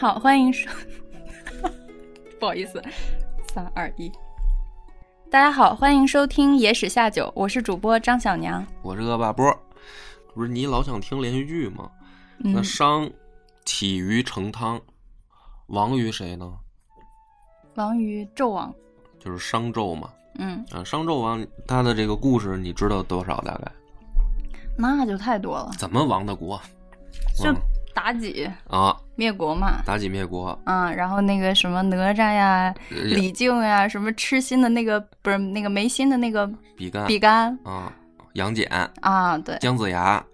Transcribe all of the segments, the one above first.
好，欢迎收，不好意思，三二一。大家好，欢迎收听《野史下酒》，我是主播张小娘。我是恶霸波，不是你老想听连续剧吗？嗯那商起于成汤，亡于谁呢？亡于纣王。就是商纣嘛。嗯，啊，商纣王他的这个故事你知道多少？大概那就太多了，怎么亡的国？就嗯妲己啊，灭国嘛。妲己灭国，啊，然后那个什么哪吒呀、呃李靖呀，什么痴心的那个不是那个没心的那个比干比干啊，杨戬、啊，对，姜子牙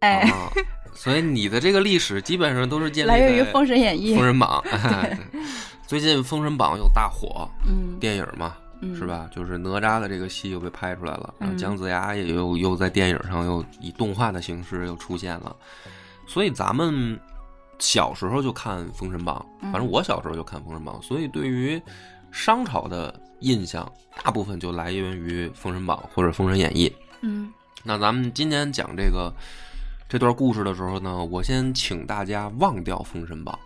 哎，啊，所以你的这个历史基本上都是建立来源于《封神演义封》。神榜。最近《封神榜》又大火，嗯，电影嘛，嗯是？吧？就是哪吒的这个戏又被拍出来了，然后嗯姜子牙也又又在电影上又以动画的形式又出现了，所以咱们小时候就看《封神榜》，嗯反正我小时候就看《封神榜》，所以对于商朝的印象大部分就来源于《封神榜》或者《封神演义》。嗯那咱们今天讲这个这段故事的时候呢，我先请大家忘掉《封神榜》。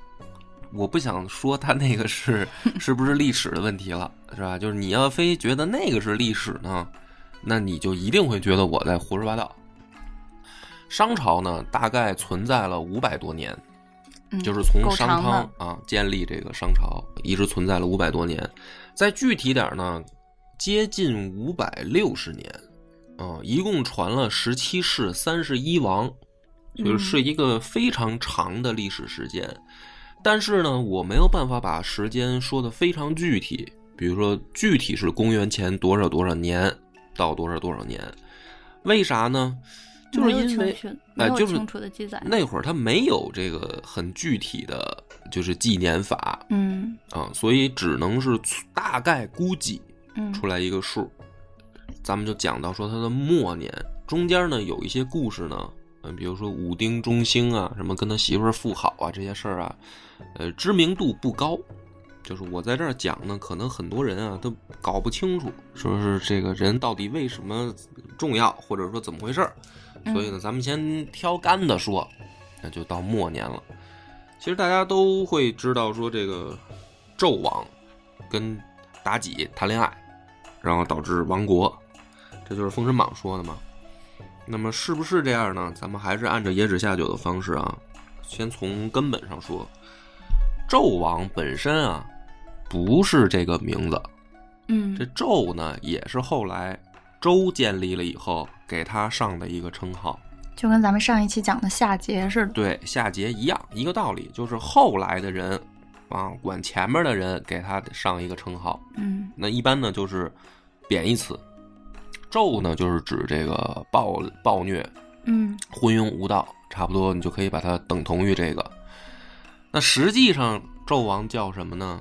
我不想说它那个是 是不是历史的问题了，是吧？就是你要非觉得那个是历史呢，那你就一定会觉得我在胡说八道。商朝呢，大概存在了五百多年，嗯，就是从商汤啊建立这个商朝，一直存在了五百多年。再具体点儿呢，接近五百六十年，啊，一共传了十七世三十一王，就是一个非常长的历史时间。但是呢，我没有办法把时间说的非常具体，比如说具体是公元前多少多少年到多少多少年，为啥呢？就是因为没就是清楚的记载。那会儿他没有这个很具体的，就是纪年法嗯啊，所以只能是大概估计嗯出来一个数。咱们就讲到说他的末年，中间呢有一些故事呢，嗯，比如说武丁中兴啊，什么跟他媳妇儿复好啊这些事儿啊，呃，知名度不高。就是我在这儿讲呢，可能很多人啊都搞不清楚，说是这个人到底为什么重要，或者说怎么回事儿。所以呢，咱们先挑干的说，那就到末年了。其实大家都会知道，说这个纣王跟妲己谈恋爱，然后导致亡国，这就是《封神榜》说的嘛。那么是不是这样呢？咱们还是按照野史下酒的方式啊，先从根本上说。纣王本身啊，不是这个名字，嗯这纣呢，也是后来周建立了以后给他上的一个称号。就跟咱们上一期讲的夏桀似的。对，夏桀一样，一个道理，就是后来的人啊，管前面的人给他上一个称号。嗯那一般呢就是贬义词，纣呢就是指这个暴暴虐、嗯昏庸无道，差不多你就可以把它等同于这个。那实际上纣王叫什么呢？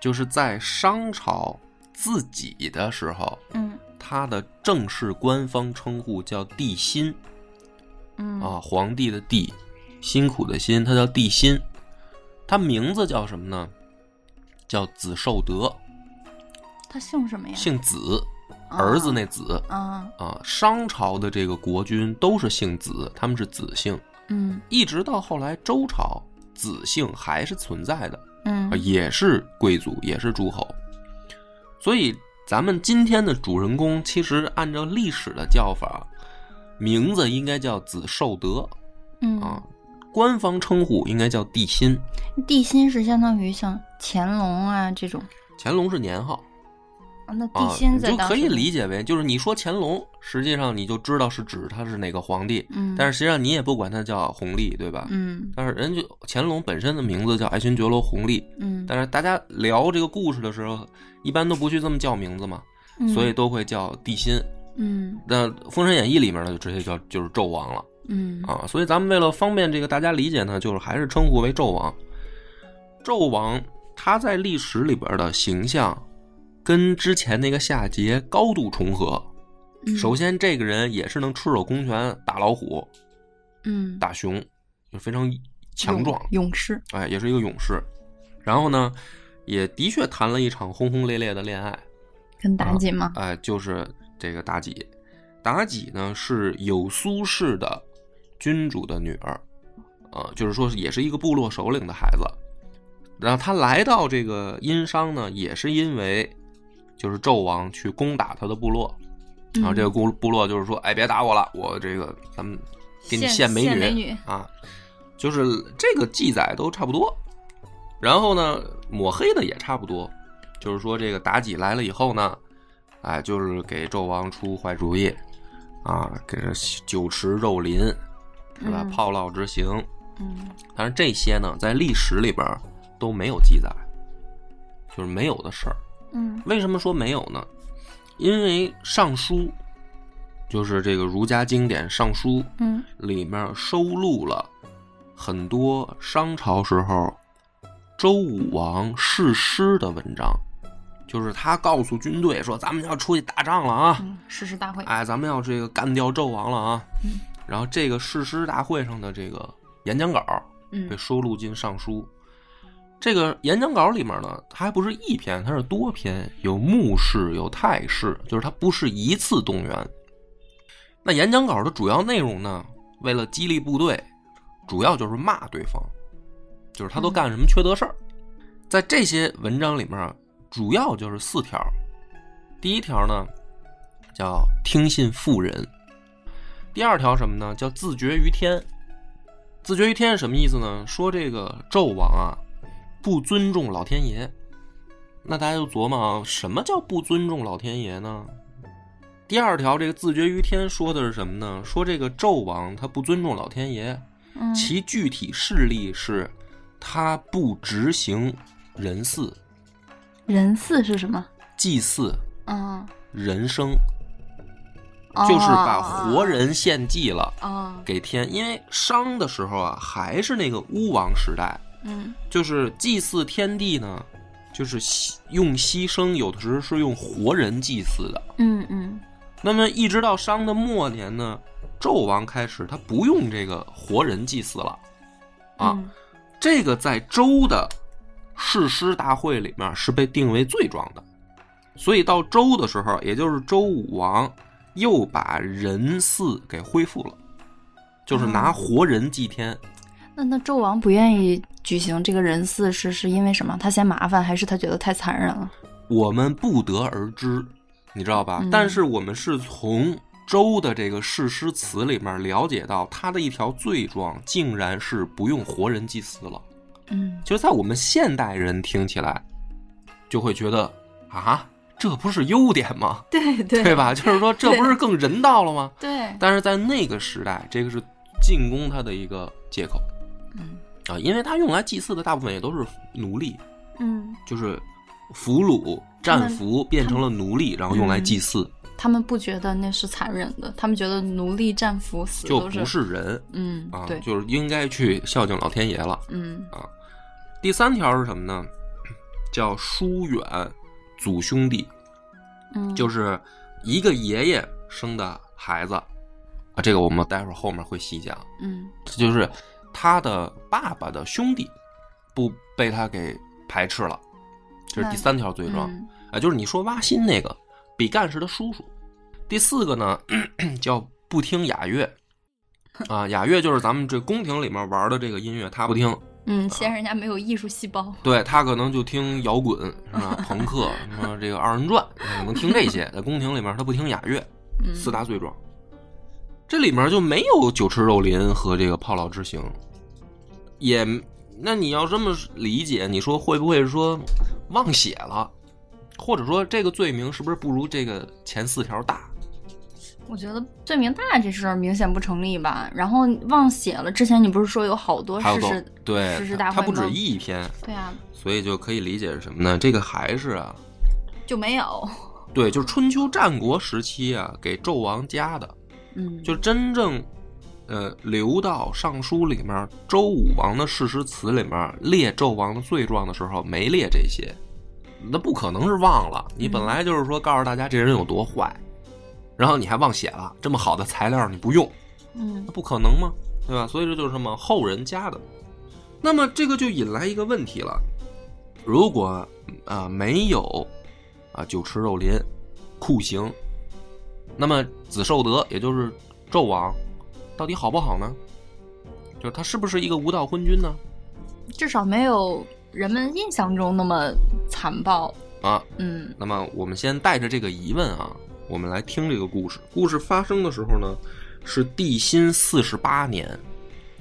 就是在商朝自己的时候，嗯他的正式官方称呼叫帝辛。嗯啊，皇帝的帝，辛苦的辛，他叫帝辛。他名字叫什么呢？叫子受德，他姓什么呀？姓子，儿子那子啊啊。商朝的这个国君都是姓子，他们是子姓，嗯一直到后来周朝，子姓还是存在的，嗯啊，也是贵族，也是诸侯。所以咱们今天的主人公，其实按照历史的叫法，名字应该叫子寿德。嗯啊，官方称呼应该叫帝辛，帝辛是相当于像乾隆啊这种乾隆是年号啊，那帝啊，辛你就可以理解为，就是你说乾隆，实际上你就知道是指他是哪个皇帝，嗯，但是实际上你也不管他叫弘历，对吧？嗯但是人就乾隆本身的名字叫爱新觉罗弘历，嗯，但是大家聊这个故事的时候，一般都不去这么叫名字嘛，嗯所以都会叫帝辛。嗯那《封神演义》里面呢，就直接叫就是纣王了。嗯啊，所以咱们为了方便这个大家理解呢，就是还是称呼为纣王。纣王他在历史里边的形象跟之前那个夏桀高度重合。嗯首先，这个人也是能赤手空拳打老虎、嗯，打熊，就非常强壮，勇勇士，哎，也是一个勇士。然后呢，也的确谈了一场轰轰烈烈的恋爱，跟妲己吗？哎，就是这个妲己。妲己呢是有苏氏的君主的女儿，呃，就是说也是一个部落首领的孩子。然后她来到这个殷商呢，也是因为就是纣王去攻打他的部落，然后这个部部落就是说，哎，别打我了，我这个咱们给你献献美女献美女啊，就是这个记载都差不多。然后呢，抹黑的也差不多，就是说这个妲己来了以后呢，哎，就是给纣王出坏主意，啊，给这酒池肉林，是吧？嗯炮烙之刑，嗯但是这些呢，在历史里边都没有记载，就是没有的事儿。嗯为什么说没有呢？因为《尚书》就是这个儒家经典《尚书》嗯里面收录了很多商朝时候周武王誓师的文章，就是他告诉军队说：“咱们要出去打仗了啊！嗯，誓师大会，哎，咱们要这个干掉纣王了啊！”嗯然后这个誓师大会上的这个演讲稿嗯被收录进《尚书》。这个演讲稿里面呢，它还不是一篇，它是多篇，有目视，有态视，就是它不是一次动员。那演讲稿的主要内容呢，为了激励部队，主要就是骂对方，就是他都干什么缺德事儿。在这些文章里面，主要就是四条。第一条呢，叫听信妇人；第二条什么呢？叫自绝于天。自绝于天是什么意思呢？说这个纣王啊，不尊重老天爷。那大家就琢磨啊，什么叫不尊重老天爷呢？第二条，这个自绝于天说的是什么呢？说这个纣王他不尊重老天爷，嗯其具体事例是，他不执行人祀、人祀是什么？祭祀、嗯，人生，哦。就是把活人献祭了哦，给天。因为商的时候啊，还是那个巫王时代，嗯。就是祭祀天地呢，就是牺用牺牲，有的时候是用活人祭祀的。嗯嗯。那么一直到商的末年呢，纣王开始他不用这个活人祭祀了，啊，嗯这个在周的誓师大会里面是被定为罪状的，所以到周的时候，也就是周武王又把人祀给恢复了，就是拿活人祭天。那那纣王不愿意举行这个人祀是是因为什么？他嫌麻烦，还是他觉得太残忍了？我们不得而知，你知道吧？嗯但是我们是从周的这个誓师词里面了解到，他的一条罪状竟然是不用活人祭祀了。嗯就在我们现代人听起来，就会觉得啊，这不是优点吗？对对对吧？就是说，这不是更人道了吗？对，但是在那个时代，这个是进攻他的一个借口嗯啊，因为他用来祭祀的大部分也都是奴隶，嗯，就是俘虏、战俘变成了奴隶，然后用来祭祀，他们不觉得那是残忍的，他们觉得奴隶战俘死都就不是人嗯啊，对，就是应该去孝敬老天爷了。嗯啊第三条是什么呢？叫疏远祖兄弟，嗯，就是一个爷爷生的孩子啊，这个我们待会儿后面会细讲。嗯就是他的爸爸的兄弟不被他给排斥了，这是第三条罪状嗯啊，就是你说挖心那个比干是他叔叔。第四个呢，叫不听雅乐啊，雅乐就是咱们这宫廷里面玩的这个音乐，他不听，嗯，嫌人家没有艺术细胞。对他可能就听摇滚是吧，朋克什么这个二人转，他可能听这些，在宫廷里面他不听雅乐，嗯四大罪状。这里面就没有酒池肉林和这个炮烙之刑，也，那你要这么理解，你说会不会说忘写了，或者说这个罪名是不是不如这个前四条大？我觉得罪名大这事儿明显不成立吧。然后忘写了，之前你不是说有好多事实？对事实大，它不止一篇，对啊，所以就可以理解是什么呢？这个还是啊，就没有。对，就是春秋战国时期啊，给纣王加的，嗯，就真正呃，留到《尚书》里面，周武王的誓师词里面列纣王的罪状的时候，没列这些，那不可能是忘了。你本来就是说告诉大家这人有多坏，然后你还忘写了，这么好的材料你不用，嗯那不可能吗？对吧？所以这就是什么后人加的。那么这个就引来一个问题了：如果啊、没有啊酒池肉林、酷刑，那么子受德也就是纣王，到底好不好呢？就是他是不是一个无道昏君呢？至少没有人们印象中那么残暴。啊，嗯那么我们先带着这个疑问啊，我们来听这个故事。故事发生的时候呢，是帝辛四十八年。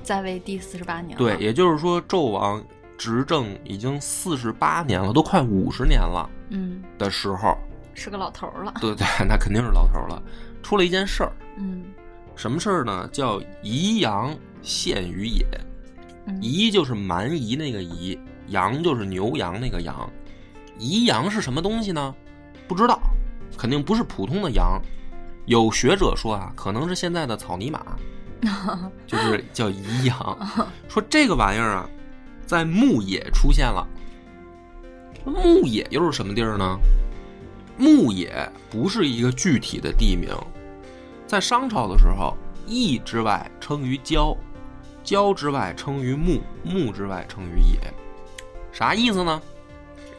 在位第四十八年了。对，也就是说，纣王执政已经四十八年了，都快五十年了嗯，的时候，是个老头儿了。对 对，那肯定是老头了。出了一件事儿，嗯什么事儿呢？叫宜阳献于野。嗯宜就是蛮夷那个夷，羊就是牛羊那个羊。宜羊是什么东西呢？不知道，肯定不是普通的羊。有学者说啊，可能是现在的草泥马，就是叫宜羊。说这个玩意儿啊，在牧野出现了。牧野又是什么地儿呢？牧野不是一个具体的地名，在商朝的时候，邑之外称于郊，郊之外称于牧，牧之外称于野。啥意思呢？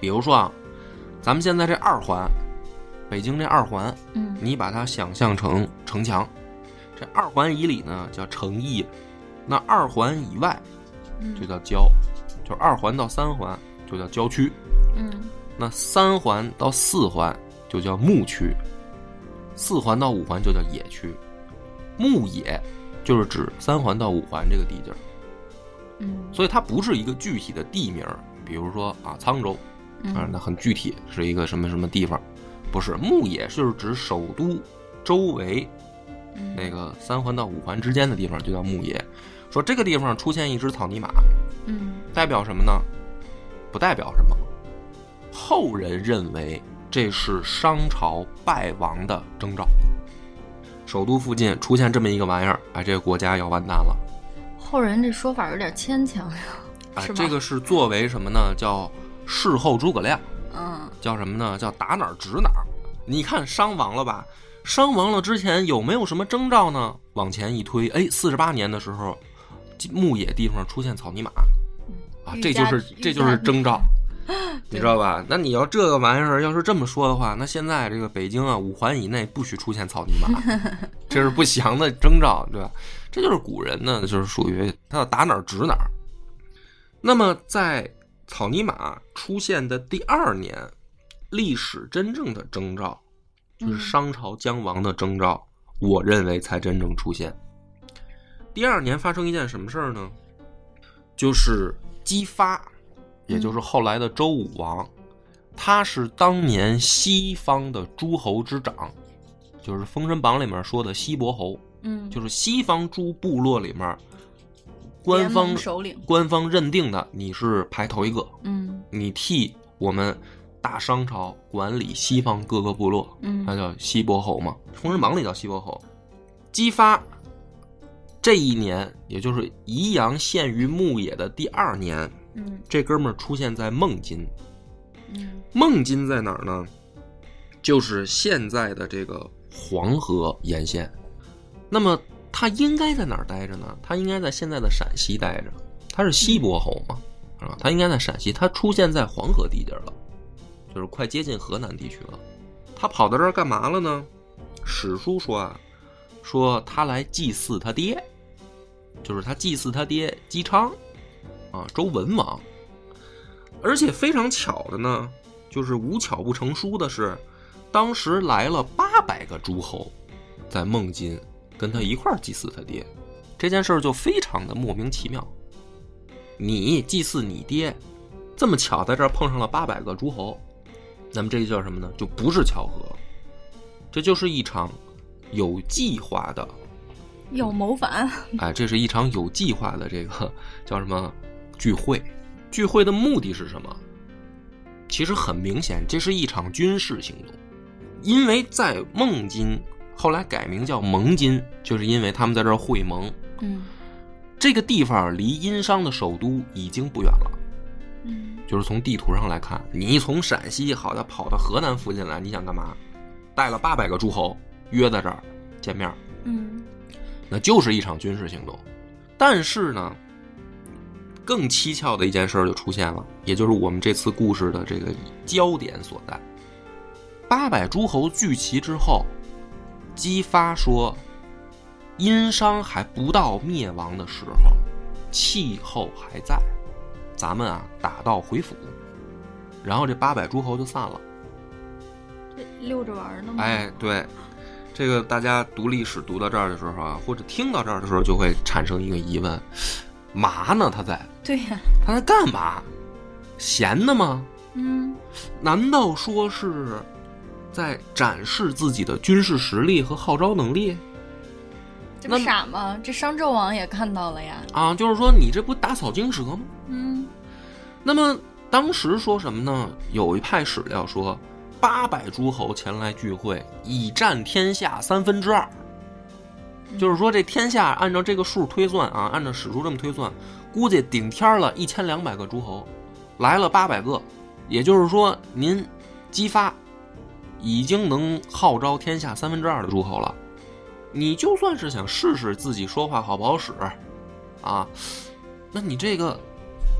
比如说啊，咱们现在这二环，北京这二环，嗯你把它想象成城墙，这二环以里呢叫城邑，那二环以外嗯就叫郊，就是二环到三环就叫郊区，嗯那三环到四环就叫牧区，四环到五环就叫野区。牧野就是指三环到五环这个地界儿，嗯所以它不是一个具体的地名儿，比如说啊沧州啊，嗯那很具体是一个什么什么地方，不是牧野就是指首都周围嗯那个三环到五环之间的地方就叫牧野。说这个地方出现一只草泥马，嗯代表什么呢？不代表什么。后人认为这是商朝败亡的征兆。首都附近出现这么一个玩意儿，哎，这个国家要完蛋了。后人这说法有点牵强呀。哎是，吧这个是作为什么呢？叫事后诸葛亮，嗯叫什么呢？叫打哪儿指哪儿。你看伤亡了吧？伤亡了之前有没有什么征兆呢？往前一推，哎，四十八年的时候，牧野地方出现草泥马，啊，这就是这就是征兆，你知道吧？那你要这个玩意儿要是这么说的话，那现在这个北京啊，五环以内不许出现草泥马，这是不祥的征兆，对吧？这就是古人呢，就是属于他要打哪儿指哪儿。那么在草泥马出现的第二年，历史真正的征兆，就是嗯商朝将亡的征兆，我认为才真正出现。第二年发生一件什么事儿呢？就是姬发，也就是后来的周武王，他是当年西方的诸侯之长，就是《封神榜》里面说的西伯侯，嗯，就是西方诸部落里面官方首领。官方认定的你是排头一个，嗯你替我们大商朝管理西方各个部落，嗯那叫西伯侯嘛，《封神榜》里叫西伯侯。姬发这一年，也就是宜阳献于牧野的第二年，嗯这哥们儿出现在孟津。嗯孟津在哪儿呢？就是现在的这个黄河沿线。那么他应该在哪儿待着呢？他应该在现在的陕西待着。他是西伯侯嘛，啊，他应该在陕西。他出现在黄河地界了，就是快接近河南地区了。他跑到这儿干嘛了呢？史书说啊，说他来祭祀他爹，就是他祭祀他爹姬昌，啊，周文王。而且非常巧的呢，就是无巧不成书的是，当时来了八百个诸侯，在孟津跟他一块儿祭祀他爹，这件事儿就非常的莫名其妙。你祭祀你爹，这么巧在这儿碰上了八百个诸侯，那么这就叫什么呢？就不是巧合，这就是一场有计划的，有谋反。哎，这是一场有计划的这个叫什么聚会？聚会的目的是什么？其实很明显，这是一场军事行动，因为在孟津后来改名叫蒙津，就是因为他们在这儿会盟，嗯这个地方离殷商的首都已经不远了。嗯就是从地图上来看，你从陕西好像跑到河南附近来，你想干嘛？带了八百个诸侯约在这儿见面，嗯那就是一场军事行动。但是呢，更蹊跷的一件事儿就出现了，也就是我们这次故事的这个焦点所在。八百诸侯聚齐之后，姬发说，殷商还不到灭亡的时候，气候还在，咱们啊打道回府。然后这八百诸侯就散了。溜着玩呢吗？哎，对，这个大家读历史读到这儿的时候啊，或者听到这儿的时候，就会产生一个疑问：嘛呢？他在对呀、他在干嘛？闲的吗？嗯难道说是在展示自己的军事实力和号召能力这不傻吗？这商纣王也看到了呀。啊？就是说你这不打草惊蛇吗？嗯那么当时说什么呢？有一派史料说，八百诸侯前来聚会，以占天下三分之二。就是说，这天下按照这个数推算啊，按照史书这么推算，估计顶天了一千两百个诸侯，来了八百个，也就是说，您激发已经能号召天下三分之二的诸侯了。你就算是想试试自己说话好不好使，啊，那你这个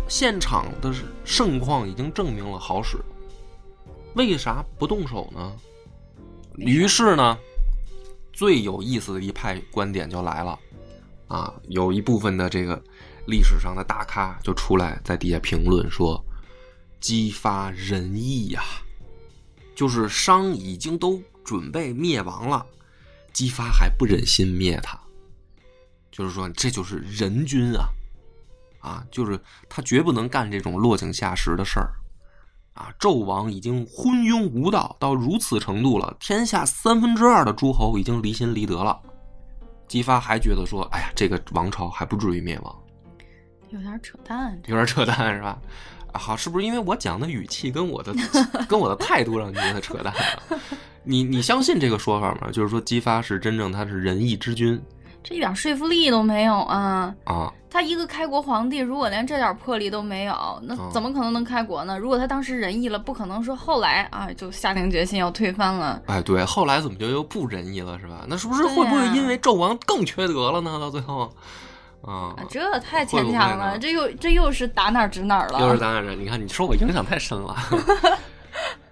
现场的盛况已经证明了好使，为啥不动手呢？于是呢，最有意思的一派观点就来了，啊，有一部分的这个历史上的大咖就出来在底下评论说，激发仁义呀、就是商已经都准备灭亡了，姬发还不忍心灭他，就是说这就是人君啊，啊，就是他绝不能干这种落井下石的事儿，啊，纣王已经昏庸无道到如此程度了，天下三分之二的诸侯已经离心离德了，姬发还觉得说，哎呀，这个王朝还不至于灭亡，有点扯淡。有点扯淡是吧？啊，好，是不是因为我讲的语气跟我的跟我的态度让你觉得扯淡啊？你你相信这个说法吗？就是说姬发是真正他是仁义之君这一点说服力都没有啊！啊？他一个开国皇帝，如果连这点魄力都没有，那嗯怎么可能能开国呢？如果他当时仁义了，不可能说后来啊就下定决心要推翻了。哎，对，后来怎么就又不仁义了，是吧？那是不是会不会因为纣王更缺德了呢？到最后，啊啊，，这太牵强了，这又这又是打哪儿指哪儿了。又是打哪指，你看你受我影响太深了。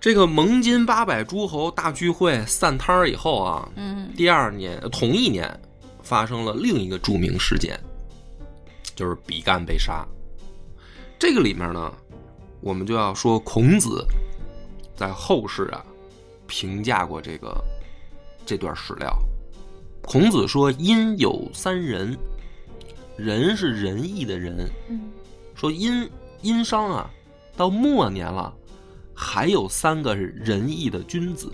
这个蒙金八百诸侯大聚会散摊儿以后啊，嗯第二年呃同一年发生了另一个著名事件，就是比干被杀。这个里面呢，我们就要说孔子在后世啊评价过这个这段史料。孔子说：“因有三人，人是仁义的仁。嗯说殷殷商啊，到末年了，还有三个是仁义的君子，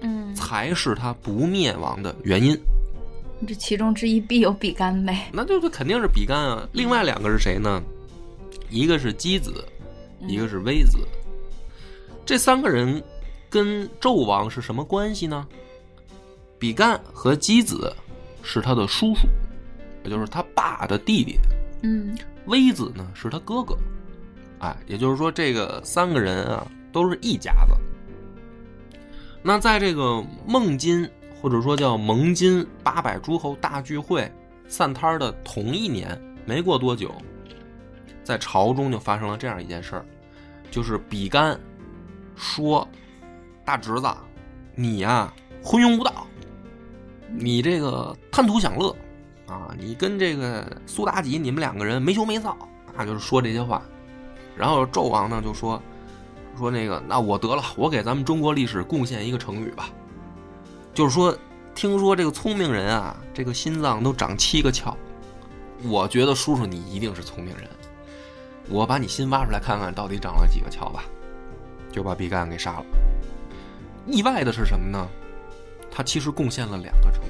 嗯，才是他不灭亡的原因。这其中之一必有比干呗。那就是肯定是比干啊。另外两个是谁呢？一个是箕子，一个是微子。这三个人跟纣王是什么关系呢？比干和箕子是他的叔叔，也就是他爸的弟弟。嗯微子呢是他哥哥，哎，也就是说这个三个人啊都是一家子。那在这个孟津或者说叫蒙金八百诸侯大聚会散摊儿的同一年，没过多久，在朝中就发生了这样一件事儿，就是比干说：“大侄子，你呀、昏庸无道，你这个贪图享乐。”啊，你跟这个苏妲己，你们两个人没羞没臊，啊，就是说这些话。然后纣王呢就说说那个，那我得了，我给咱们中国历史贡献一个成语吧，就是说，听说这个聪明人啊，这个心脏都长七个窍，我觉得叔叔你一定是聪明人，我把你心挖出来看看到底长了几个窍吧，就把比干给杀了。意外的是什么呢？他其实贡献了两个成。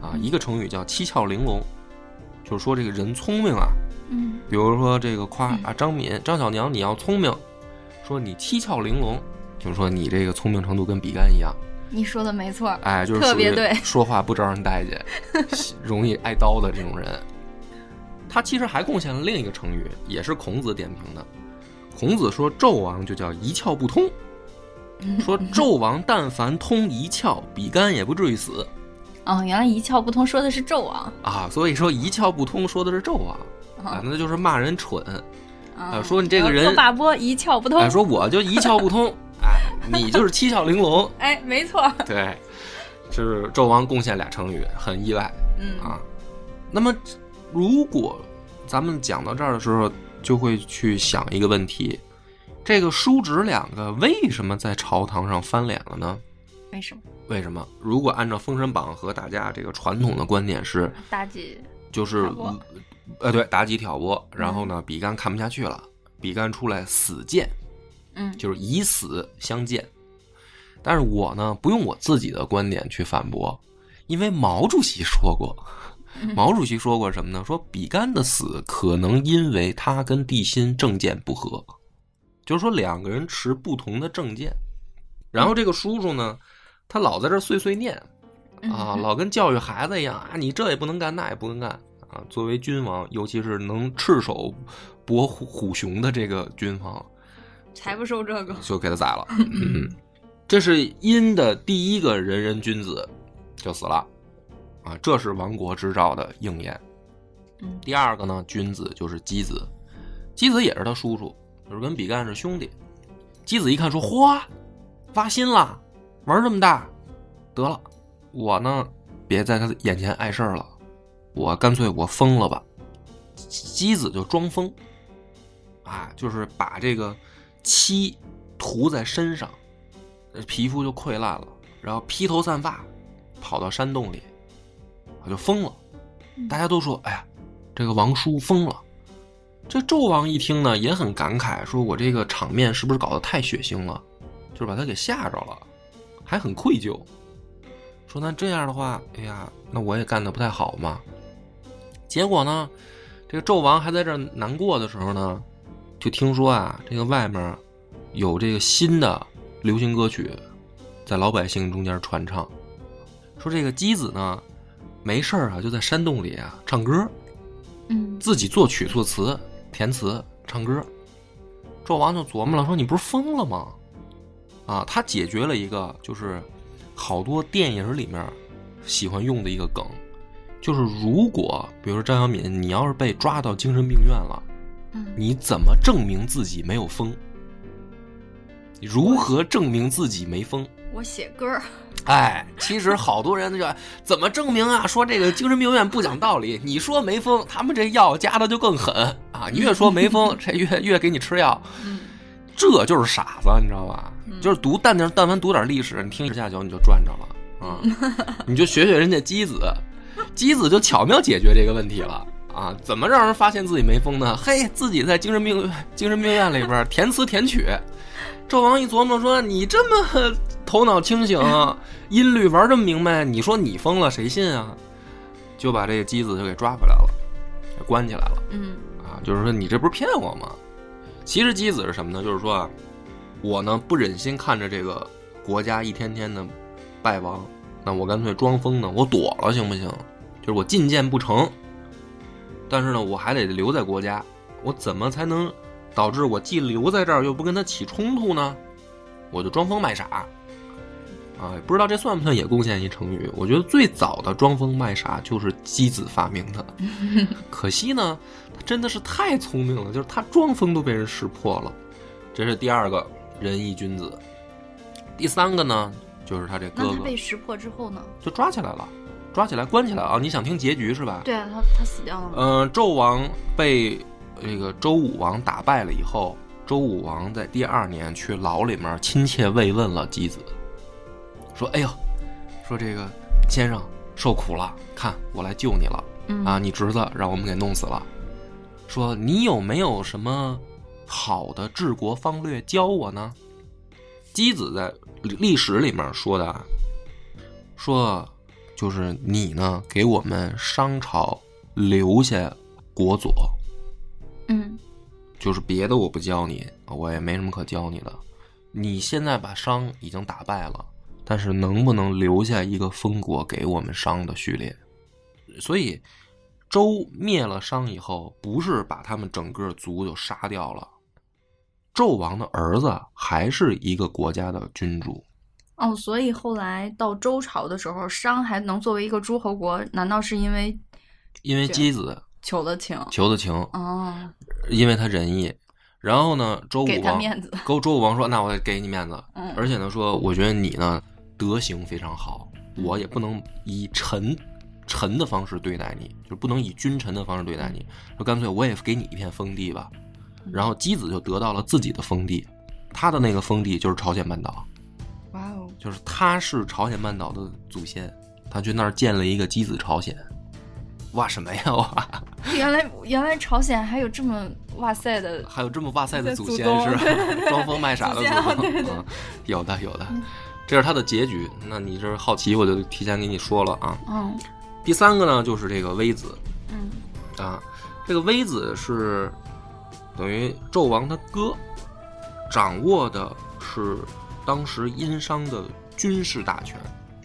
啊，一个成语叫七窍玲珑，就是说这个人聪明啊，嗯比如说这个夸啊张敏、张小娘你要聪明，说你七窍玲珑，就是说你这个聪明程度跟比干一样。你说的没错，哎，就是特别对 说话不招人待见，容易挨刀的这种人。他其实还贡献了另一个成语，也是孔子点评的。孔子说纣王就叫一窍不通，说纣王但凡通一窍，比干也不至于死哦，原来一窍不通说的是纣王啊。所以说一窍不通说的是纣王啊，那就是骂人蠢。啊，说你这个人波一窍不通，哎，说我就一窍不通，哎，你就是七窍玲珑，哎，没错，对，就是纣王贡献俩成语，很意外嗯啊。那么，如果咱们讲到这儿的时候，就会去想一个问题：这个叔侄两个为什么在朝堂上翻脸了呢？为什么为什么？如果按照《封神榜》和大家这个传统的观点是，妲己就是呃，对，妲己挑拨，然后呢，比干看不下去了，比干出来死谏，嗯就是以死相见。但是我呢，不用我自己的观点去反驳，因为毛主席说过，毛主席说过什么呢？说比干的死可能因为他跟帝辛政见不合，就是说两个人持不同的政见。然后这个叔叔呢，他老在这碎碎念啊，嗯老跟教育孩子一样啊，你这也不能干，那也不能干啊。作为君王，尤其是能赤手搏虎虎熊的这个君王，才不收这个，就给他宰了。嗯，这是殷的第一个人人君子就死了啊，这是亡国之兆的应验。嗯第二个呢，君子就是箕子，箕子也是他叔叔，就是跟比干是兄弟。箕子一看说：“嚯，挖心了，玩这么大，得了，我呢别在他眼前碍事儿了，我干脆我疯了吧。”箕子就装疯，啊，就是把这个漆涂在身上，呃皮肤就溃烂了，然后披头散发，跑到山洞里，我就疯了。大家都说：“哎呀，这个王叔疯了。”这纣王一听呢，也很感慨，说我这个场面是不是搞得太血腥了，就是把他给吓着了，还很愧疚。说那这样的话，哎呀，那我也干的不太好嘛。结果呢，这个纣王还在这儿难过的时候呢，就听说啊，这个外面有这个新的流行歌曲在老百姓中间传唱，说这个姬子呢，没事儿啊，就在山洞里啊唱歌，嗯自己作曲作词、填词、唱歌。纣王就琢磨了，说你不是疯了吗？啊，他解决了一个就是好多电影里面喜欢用的一个梗，就是如果比如说张小敏，你要是被抓到精神病院了，嗯，你怎么证明自己没有疯？如何证明自己没疯？我写歌儿，哎，其实好多人就怎么证明啊？说这个精神病院不讲道理，你说没疯，他们这药加的就更狠啊！你越说没疯，这越越给你吃药，嗯这就是傻子，你知道吧？就是读但但但凡读点历史，你听一下酒你就赚着了啊！你就学学人家箕子，箕子就巧妙解决这个问题了啊！怎么让人发现自己没疯呢？嘿，自己在精神病精神病院里边填词填曲。纣王一琢磨说：“你这么头脑清醒，音律玩这么明白，你说你疯了，谁信啊？”就把这个箕子就给抓回来了，给关起来了。嗯啊，就是说你这不是骗我吗？其实箕子是什么呢？就是说啊，我呢不忍心看着这个国家一天天的败亡，那我干脆装疯呢，我躲了行不行？就是我进谏不成，但是呢我还得留在国家，我怎么才能导致我既留在这儿又不跟他起冲突呢？我就装疯卖傻。啊，不知道这算不算也贡献一成语？我觉得最早的装疯卖傻就是箕子发明的，可惜呢，真的是太聪明了，就是他装疯都被人识破了。这是第二个仁义君子。第三个呢，就是他这那哥哥他被识破之后呢？就抓起来了，抓起来关起来啊！你想听结局是吧？对啊，他他死掉了吗？嗯、纣王被这个周武王打败了以后，周武王在第二年去牢里面亲切慰问了姬子，说：“哎呦，说这个先生受苦了，看我来救你了嗯啊！你侄子让我们给弄死了，说你有没有什么好的治国方略教我呢？”箕子在历史里面说的啊，说就是你呢给我们商朝留下国佐，嗯就是别的我不教你，我也没什么可教你的。你现在把商已经打败了，但是能不能留下一个封国给我们商的序列？所以周灭了商以后，不是把他们整个族就杀掉了，纣王的儿子还是一个国家的君主。哦，所以后来到周朝的时候，商还能作为一个诸侯国，难道是因为因为姬子求的情？求的情，哦，因为他仁义。然后呢，周武给他王面子。周周武王说：“那我给你面子。”嗯而且呢，说我觉得你呢德行非常好，我也不能以臣臣的方式对待你，就是不能以君臣的方式对待你。说干脆我也给你一片封地吧。然后姬子就得到了自己的封地，他的那个封地就是朝鲜半岛，哇哦，就是他是朝鲜半岛的祖先，他去那儿建了一个姬子朝鲜。哇什么呀哇！原来原来朝鲜还有这么哇塞的，还有这么哇塞的祖先是 装疯卖傻的 祖宗，嗯，有的有的，这是他的结局。那你这好奇，我就提前给你说了啊。嗯第三个呢，就是这个微子嗯啊，这个微子是等于纣王他哥，掌握的是当时殷商的军事大权，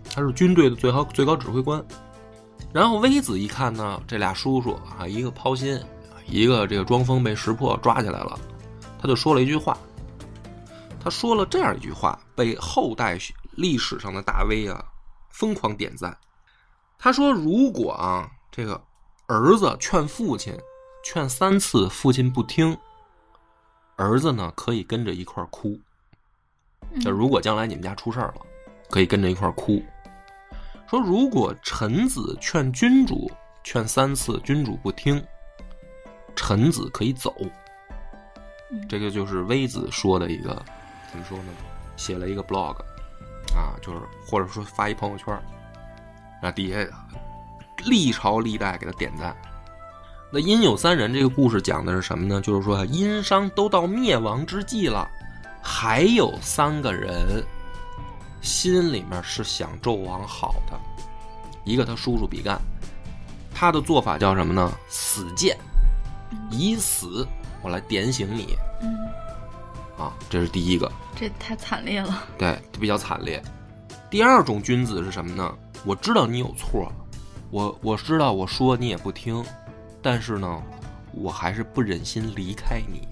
他是军队的最高最高指挥官。然后微子一看呢，这俩叔叔啊，一个抛心，一个这个装疯被识破抓起来了，他就说了一句话。他说了这样一句话，被后代历史上的大 V 啊疯狂点赞。他说：“如果啊，这个儿子劝父亲，劝三次，父亲不听，儿子呢可以跟着一块哭。就如果将来你们家出事儿了，可以跟着一块哭。说如果臣子劝君主，劝三次，君主不听，臣子可以走。嗯这个就是微子说的一个怎么说呢？写了一个 blog 啊，就是或者说发一朋友圈儿，啊底下历朝历代给他点赞。那殷有三人这个故事讲的是什么呢？就是说殷商都到灭亡之际了，还有三个人心里面是想纣王好的。一个他叔叔比干，他的做法叫什么呢？死谏，以死我来点醒你嗯，啊，这是第一个。这太惨烈了。对，比较惨烈。第二种君子是什么呢？我知道你有错，我我知道我说你也不听，但是呢，我还是不忍心离开你，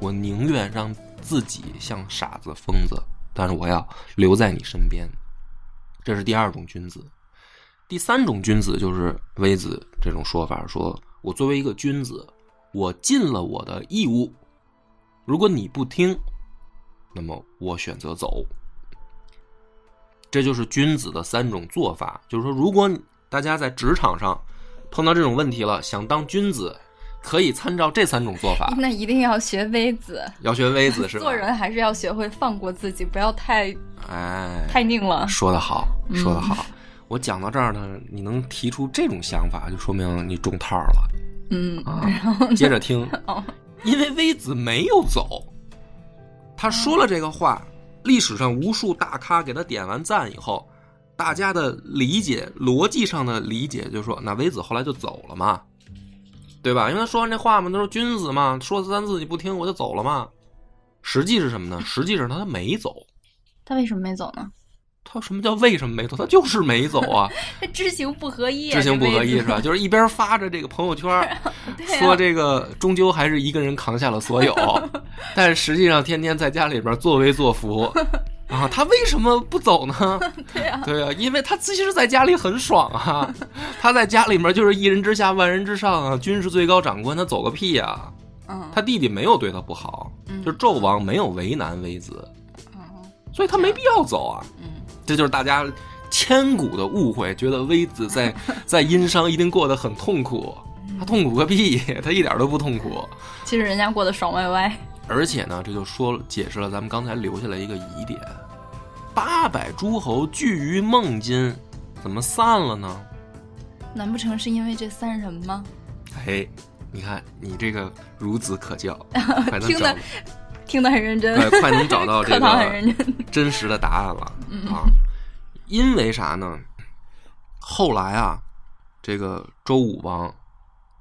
我宁愿让自己像傻子、疯子，但是我要留在你身边。这是第二种君子。第三种君子就是微子这种说法，说我作为一个君子，我尽了我的义务，如果你不听，那么我选择走。这就是君子的三种做法。就是说，如果大家在职场上碰到这种问题了，想当君子，可以参照这三种做法。那一定要学微子，要学微子是吧？做人还是要学会放过自己，不要太哎，太拧了。说得好，嗯说得好。我讲到这儿呢，你能提出这种想法，就说明你中套了嗯，啊然后。接着听，哦，因为微子没有走，他说了这个话，历史上无数大咖给他点完赞以后，大家的理解逻辑上的理解就是说，那微子后来就走了嘛，对吧？因为他说完这话嘛，都是君子嘛，说了三次你不听我就走了嘛。实际是什么呢？实际上他没走。他为什么没走呢？他什么叫为什么没走？他就是没走啊，他 知行不合一、啊，知行不合一是吧？？就是一边发着这个朋友圈，说这个终究还是一个人扛下了所有，但是实际上天天在家里边作威作福 啊。他为什么不走呢？对啊，对啊，因为他其实在家里很爽啊，他在家里面就是一人之下万人之上啊，军事最高长官，他走个屁呀、嗯，他弟弟没有对他不好，嗯就是纣王没有为难微子，嗯所以他没必要走啊。嗯这就是大家千古的误会，觉得微子在在殷商一定过得很痛苦。他痛苦个屁，他一点都不痛苦。其实人家过得爽歪歪。而且呢，这就说解释了咱们刚才留下来一个疑点：八百诸侯聚于孟津，怎么散了呢？难不成是因为这三人吗？哎，你看你这个孺子可教，快能听找得，听得很认真，快快能找到 这个真。真实的答案了嗯啊！因为啥呢？后来啊，这个周武王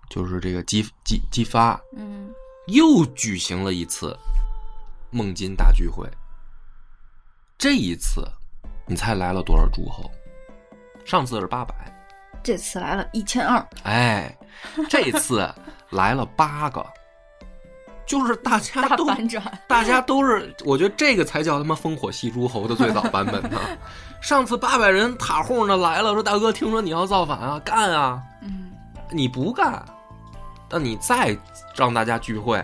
就是这个姬姬姬发嗯又举行了一次孟津大聚会。这一次，你猜来了多少诸侯？上次是八百，这次来了一千二，哎，这次来了八个，就是大家大都反转。大家都是，我觉得这个才叫他妈烽火戏诸侯的最早版本呢。上次八百人塔哄的来了，说大哥，听说你要造反啊，干啊！嗯，你不干，但你再让大家聚会，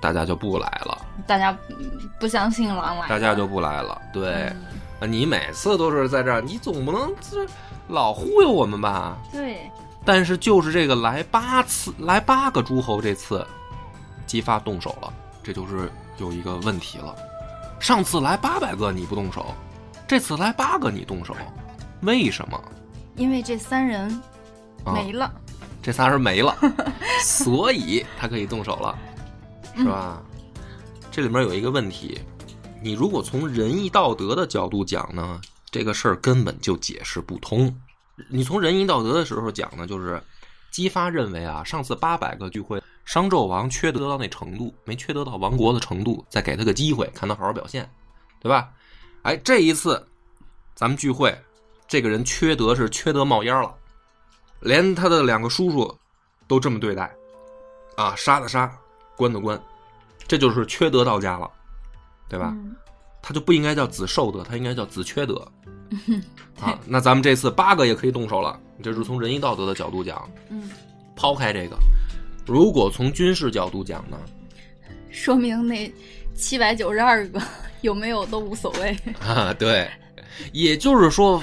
大家就不来了，大家嗯不相信狼来，大家就不来了。对，你每次都是在这儿，你总不能这老忽悠我们吧？对，但是就是这个来八次，来八个诸侯，这次姬发动手了，这就是有一个问题了。上次来八百个你不动手，这次来八个你动手，为什么？因为这三人啊没了，这仨人没了，所以他可以动手了，是吧？这里面有一个问题，你如果从仁义道德的角度讲呢，这个事儿根本就解释不通。你从仁义道德的时候讲呢，就是姬发认为啊，上次八百个聚会，商纣王缺德到那程度，没缺德到亡国的程度，再给他个机会，看他好好表现，对吧？哎，这一次咱们聚会，这个人缺德是缺德冒烟了，连他的两个叔叔都这么对待，啊，杀的杀，关的关，这就是缺德到家了，对吧？嗯他就不应该叫子受德，他应该叫子缺德。啊，那咱们这次八个也可以动手了，这是从仁义道德的角度讲。嗯，抛开这个，如果从军事角度讲呢？说明那七百九十二个有没有都无所谓。啊，对，也就是说，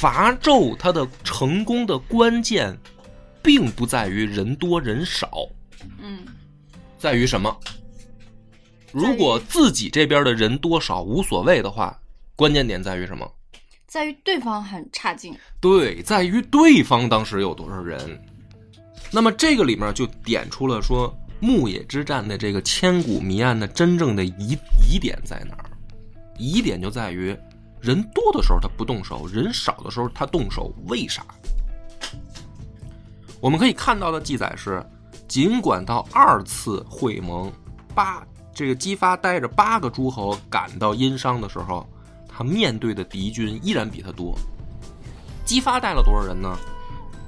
伐纣它的成功的关键，并不在于人多人少，嗯，在于什么？如果自己这边的人多少无所谓的话，关键点在于什么？在于对方很差劲。对，在于对方当时有多少人。那么这个里面就点出了说牧野之战的这个千古谜案的真正的疑疑点在哪儿？疑点就在于人多的时候他不动手，人少的时候他动手，为啥？我们可以看到的记载是，尽管到二次会盟，八这个姬发带着八个诸侯赶到殷商的时候，他面对的敌军依然比他多。姬发带了多少人呢？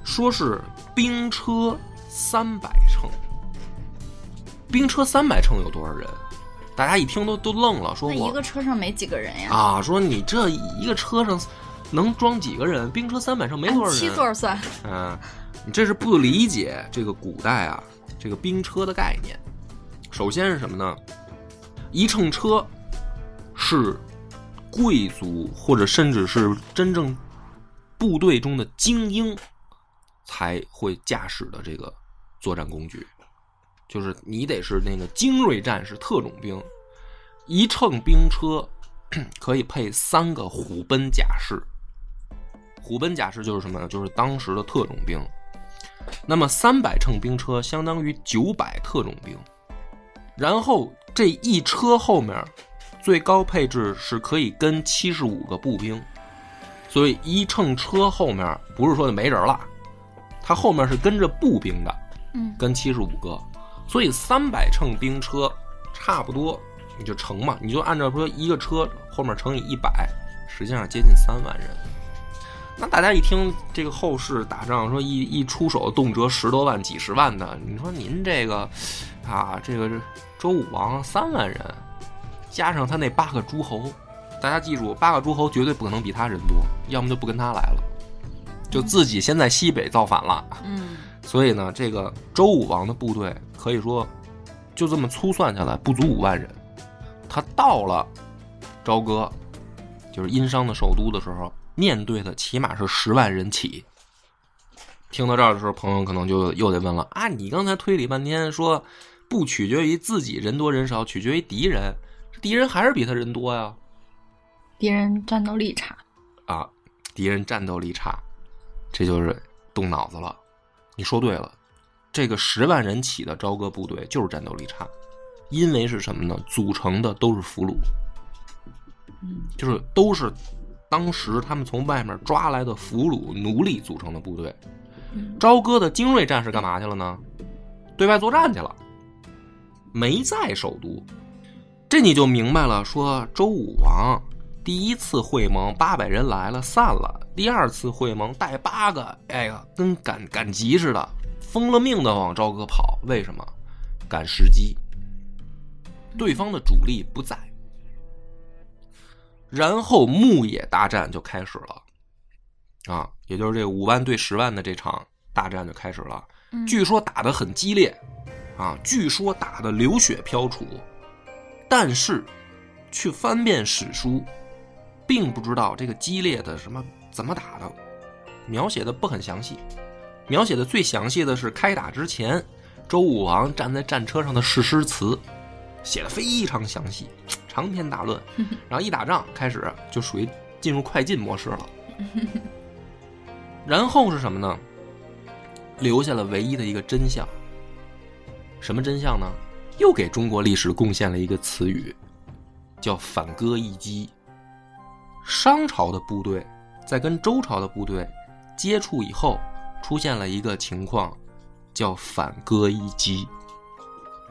说是兵车三百乘。兵车三百乘有多少人？大家一听都都愣了，说一个车上没几个人呀？啊，说你这一个车上能装几个人？兵车三百上没多少人。七座算。嗯，你这是不理解这个古代啊这个兵车的概念。首先是什么呢？一乘车是贵族或者甚至是真正部队中的精英才会驾驶的这个作战工具，就是你得是那个精锐战士、特种兵。一乘兵车可以配三个虎贲甲士。虎贲甲士就是什么呢？就是当时的特种兵。那么三百乘兵车相当于九百特种兵，然后这一车后面最高配置是可以跟七十五个步兵，所以一乘车后面不是说就没人了，它后面是跟着步兵的，嗯跟七十五个，所以三百乘兵车差不多你就乘嘛，你就按照说一个车后面乘以一百，实际上接近三万人。那大家一听这个后世打仗，说一一出手动辄十多万、几十万的，你说您这个啊，这个周武王三万人，加上他那八个诸侯，大家记住，八个诸侯绝对不可能比他人多，要么就不跟他来了，就自己先在西北造反了。嗯所以呢，这个周武王的部队可以说就这么粗算下来不足五万人。他到了朝歌，就是殷商的首都的时候，面对的起码是十万人起。听到这儿的时候，朋友可能就又得问了啊，你刚才推理半天说不取决于自己人多人少，取决于敌人，敌人还是比他人多呀？敌人战斗力差。啊，敌人战斗力差，这就是动脑子了。你说对了，这个十万人起的朝歌部队就是战斗力差，因为是什么呢？组成的都是俘虏，嗯就是都是当时他们从外面抓来的俘虏奴隶组成的部队。嗯朝歌的精锐战士干嘛去了呢？对外作战去了，没在首都。这你就明白了，说周武王第一次会盟八百人来了散了，第二次会盟带八个，哎呀，跟赶赶集似的，疯了命的往朝歌跑。为什么？赶时机。对方的主力不在，然后牧野大战就开始了，啊，也就是这五万对十万的这场大战就开始了。嗯据说打得很激烈，啊，据说打得流血飘杵，但是去翻遍史书，并不知道这个激烈的什么怎么打的，描写的不很详细。描写的最详细的是开打之前，周武王站在战车上的誓师词，写的非常详细，长篇大论。然后一打仗开始就属于进入快进模式了。然后是什么呢？留下了唯一的一个真相。什么真相呢？又给中国历史贡献了一个词语，叫反戈一击。商朝的部队在跟周朝的部队接触以后，出现了一个情况，叫反戈一击。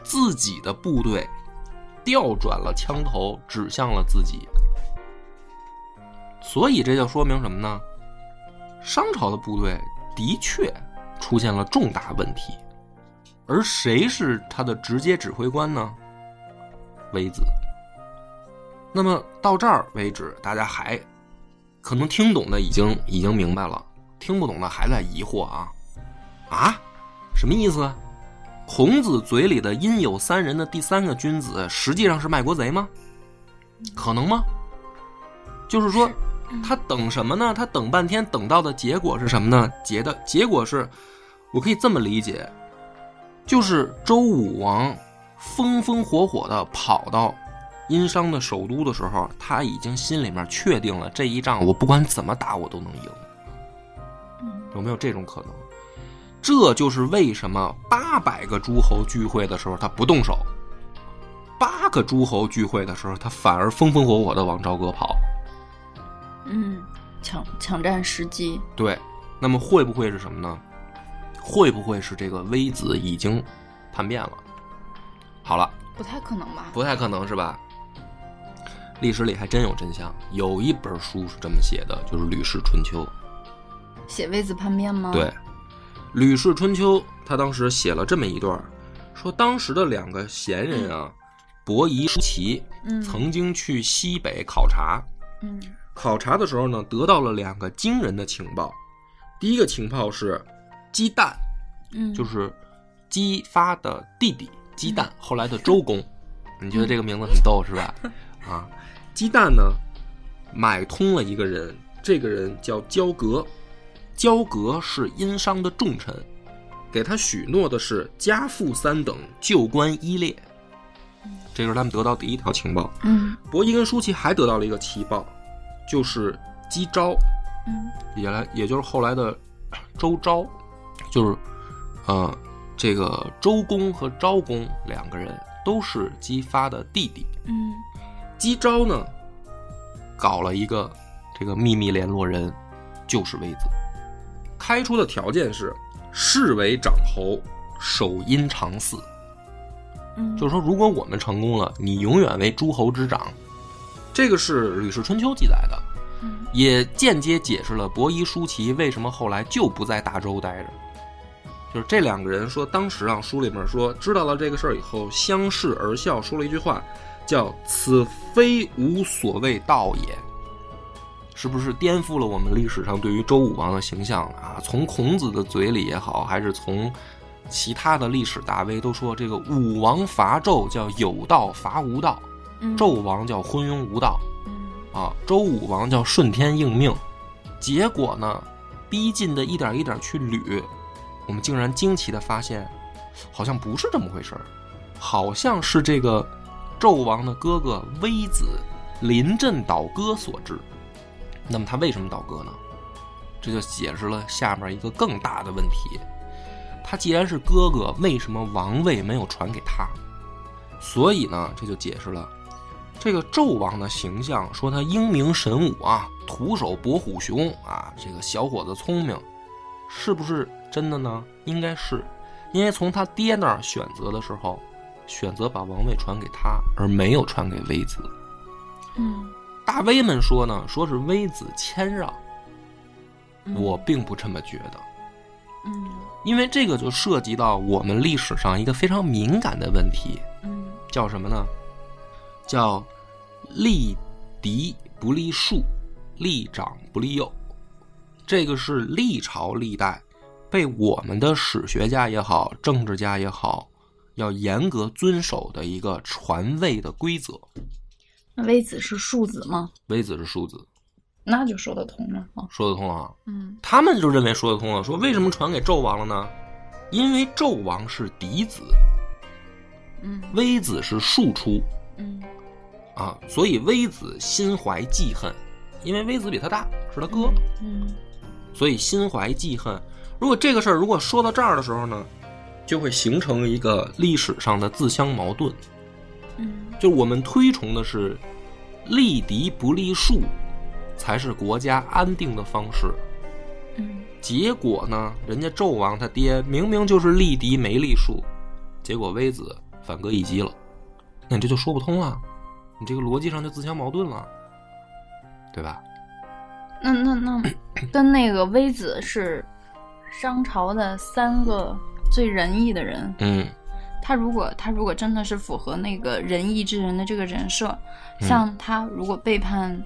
自己的部队调转了枪头，指向了自己。所以这就说明什么呢？商朝的部队的确出现了重大问题，而谁是他的直接指挥官呢？微子。那么到这儿为止，大家还可能听懂的已经已经明白了，听不懂的还在疑惑啊啊，什么意思？孔子嘴里的因有三人的第三个君子，实际上是卖国贼吗？可能吗？就是说，他等什么呢？他等半天，等到的结果是什么呢？结的结果是，我可以这么理解，就是周武王风风火火的跑到殷商的首都的时候，他已经心里面确定了这一仗，我不管怎么打，我都能赢。有没有这种可能？这就是为什么八百个诸侯聚会的时候他不动手，八个诸侯聚会的时候他反而风风火火的往朝歌跑。嗯，抢抢占时机，对，那么会不会是什么呢？会不会是这个微子已经叛变了？好了，不太可能吧？不太可能是吧？历史里还真有真相，有一本书是这么写的，就是《吕氏春秋》。写魏子叛变吗？对，《吕氏春秋》他当时写了这么一段，说当时的两个贤人啊，伯夷、叔齐，嗯曾经去西北考察。嗯考察的时候呢，得到了两个惊人的情报。第一个情报是，姬旦，嗯，就是姬发的弟弟姬旦，后来的周公。你觉得这个名字很逗是吧？啊，姬旦呢，买通了一个人，这个人叫焦革，焦革是殷商的重臣，给他许诺的是家父三等，旧官一列。这是他们得到第一条情报。嗯伯夷跟舒淇还得到了一个奇报，就是姬昭，嗯也来也就是后来的周昭，就是呃这个周公和昭公两个人都是姬发的弟弟。嗯姬昭呢，搞了一个这个秘密联络人，就是微子。开出的条件是视为长侯，守殷长嗣。嗯，就是说，如果我们成功了，你永远为诸侯之长。这个是《吕氏春秋》记载的，嗯也间接解释了伯夷、叔齐为什么后来就不在大周待着。就是这两个人说，当时啊，书里面说，知道了这个事儿以后，相视而笑，说了一句话，叫“此非吾所谓道也”，是不是颠覆了我们历史上对于周武王的形象啊？从孔子的嘴里也好，还是从其他的历史大 V 都说，这个武王伐纣叫有道伐无道，嗯。纣王叫昏庸无道。嗯。啊，周武王叫顺天应命。结果呢，逼近的一点一点去捋，我们竟然惊奇的发现，好像不是这么回事儿，好像是这个纣王的哥哥微子临阵倒戈所致。那么他为什么倒戈呢？这就解释了下面一个更大的问题：他既然是哥哥，为什么王位没有传给他？所以呢，这就解释了这个纣王的形象，说他英明神武啊，徒手搏虎熊啊，这个小伙子聪明，是不是真的呢？应该是，因为从他爹那儿选择的时候，选择把王位传给他，而没有传给微子。嗯大 V 们说呢，说是微子谦让，嗯我并不这么觉得，嗯因为这个就涉及到我们历史上一个非常敏感的问题，嗯叫什么呢？叫立嫡不立庶，立长不立幼。这个是历朝历代被我们的史学家也好，政治家也好，要严格遵守的一个传位的规则。那微子是庶子吗？微子是庶子，那就说得通了啊。说得通啊。嗯他们就认为说得通了，说为什么传给纣王了呢？因为纣王是嫡子，嗯微子是庶出嗯啊，所以微子心怀记恨，因为微子比他大，是他哥，嗯所以心怀记恨。如果这个事儿如果说到这儿的时候呢，就会形成一个历史上的自相矛盾。嗯就我们推崇的是立敌不立庶，才是国家安定的方式。嗯结果呢，人家纣王他爹明明就是立敌没立庶，结果微子反戈一击了，那你这就说不通了，你这个逻辑上就自相矛盾了，对吧？那那那跟那个微子是商朝的三个最仁义的人，嗯他如果他如果真的是符合那个仁义之人的这个人设，嗯像他如果背叛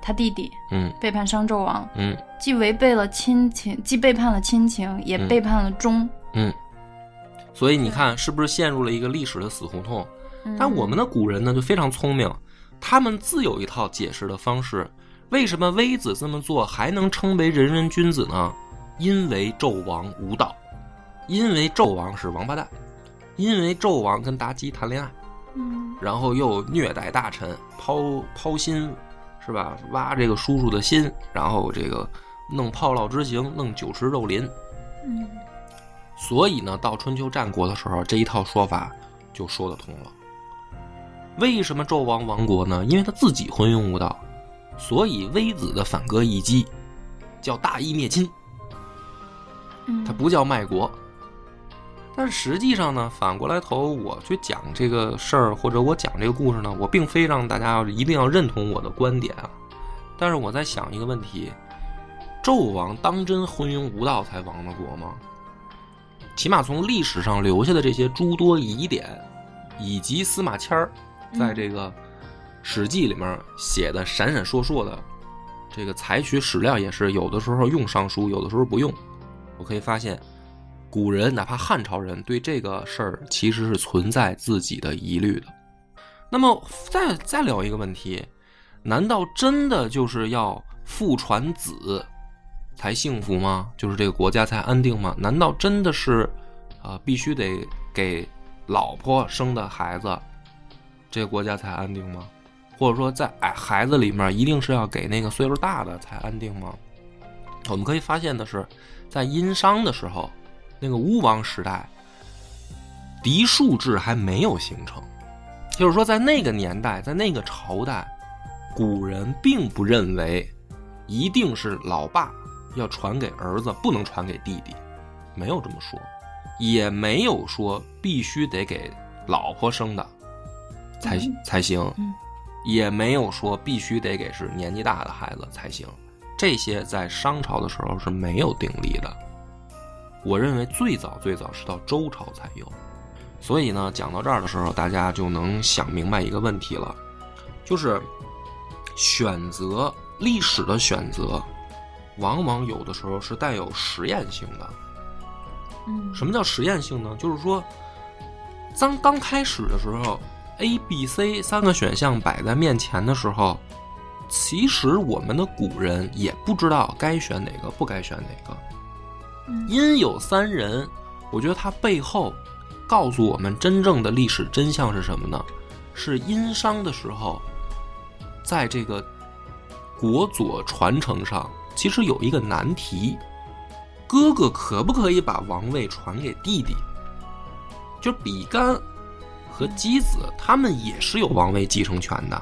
他弟弟，嗯背叛商纣王，嗯既违背了亲情，既背叛了亲情，也嗯背叛了忠。嗯，所以你看是不是陷入了一个历史的死胡同？嗯但我们的古人呢就非常聪明，他们自有一套解释的方式。为什么微子这么做还能称为仁人君子呢？因为纣王无道，因为纣王是王八蛋，因为纣王跟妲己谈恋爱，嗯然后又虐待大臣，抛抛心，是吧？挖这个叔叔的心，然后这个弄炮烙之刑，弄酒池肉林。嗯所以呢，到春秋战国的时候，这一套说法就说得通了。为什么纣王亡国呢？因为他自己昏庸无道，所以微子的反戈一击叫大义灭亲，嗯，它不叫卖国。但实际上呢，反过来头我去讲这个事儿，或者我讲这个故事呢，我并非让大家要一定要认同我的观点啊。但是我在想一个问题：纣王当真昏庸无道才亡的国吗？起码从历史上留下的这些诸多疑点，以及司马迁儿在这个《史记》里面写的闪闪烁烁的，这个采取史料也是有的时候用尚书，有的时候不用。我可以发现，古人哪怕汉朝人对这个事儿其实是存在自己的疑虑的。那么再再聊一个问题，难道真的就是要父传子才幸福吗？就是这个国家才安定吗？难道真的是、呃必须得给老婆生的孩子，这个国家才安定吗？或者说在哎孩子里面一定是要给那个岁数大的才安定吗？我们可以发现的是，在殷商的时候，那个巫王时代，嫡庶制还没有形成，就是说在那个年代，在那个朝代，古人并不认为一定是老爸要传给儿子，不能传给弟弟，没有这么说，也没有说必须得给老婆生的才嗯才行嗯，也没有说必须得给是年纪大的孩子才行。这些在商朝的时候是没有定例的。我认为最早最早是到周朝才有。所以呢，讲到这儿的时候，大家就能想明白一个问题了，就是选择历史的选择，往往有的时候是带有实验性的。嗯什么叫实验性呢？就是说，当刚开始的时候，A、B、C 三个选项摆在面前的时候，其实我们的古人也不知道该选哪个，不该选哪个。嗯因有三人，我觉得他背后告诉我们真正的历史真相是什么呢？是殷商的时候，在这个国佐传承上，其实有一个难题：哥哥可不可以把王位传给弟弟？就比干和姬子，他们也是有王位继承权的。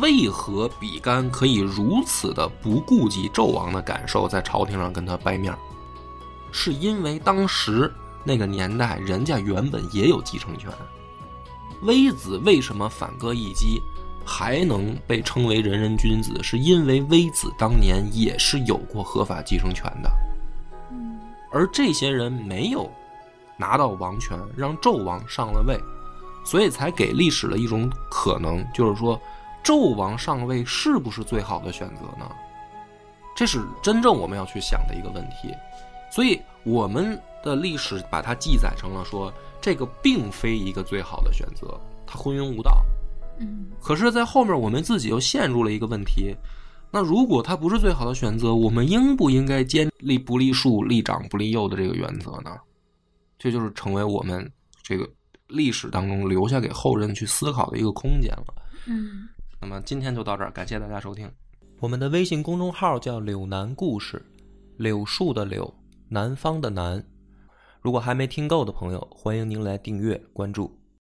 为何比干可以如此的不顾及纣王的感受，在朝廷上跟他掰面儿？是因为当时那个年代，人家原本也有继承权。微子为什么反戈一击，还能被称为仁人君子，是因为微子当年也是有过合法继承权的。而这些人没有拿到王权，让纣王上了位，所以才给历史了一种可能，就是说，纣王上位是不是最好的选择呢？这是真正我们要去想的一个问题。所以我们的历史把它记载成了说，这个并非一个最好的选择，他昏庸无道。嗯可是，在后面我们自己又陷入了一个问题：那如果它不是最好的选择，我们应不应该坚立不立树、立长不立幼的这个原则呢？这就是成为我们这个历史当中留下给后人去思考的一个空间了。嗯那么今天就到这儿，感谢大家收听。我们的微信公众号叫“柳南故事”，柳树的柳，南方的南。如果还没听够的朋友，欢迎您来订阅关注。